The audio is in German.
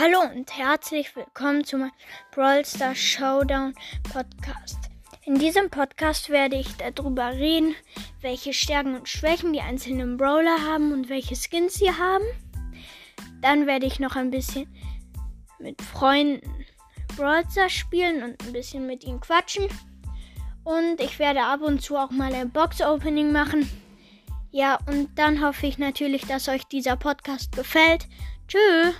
Hallo und herzlich willkommen zu meinem Brawl Stars Showdown Podcast. In diesem Podcast werde ich darüber reden, welche Stärken und Schwächen die einzelnen Brawler haben und welche Skins sie haben. Dann werde ich noch ein bisschen mit Freunden Brawl Stars spielen und ein bisschen mit ihnen quatschen. Und ich werde ab und zu auch mal ein Box-Opening machen. Ja, und dann hoffe ich natürlich, dass euch dieser Podcast gefällt. Tschüss.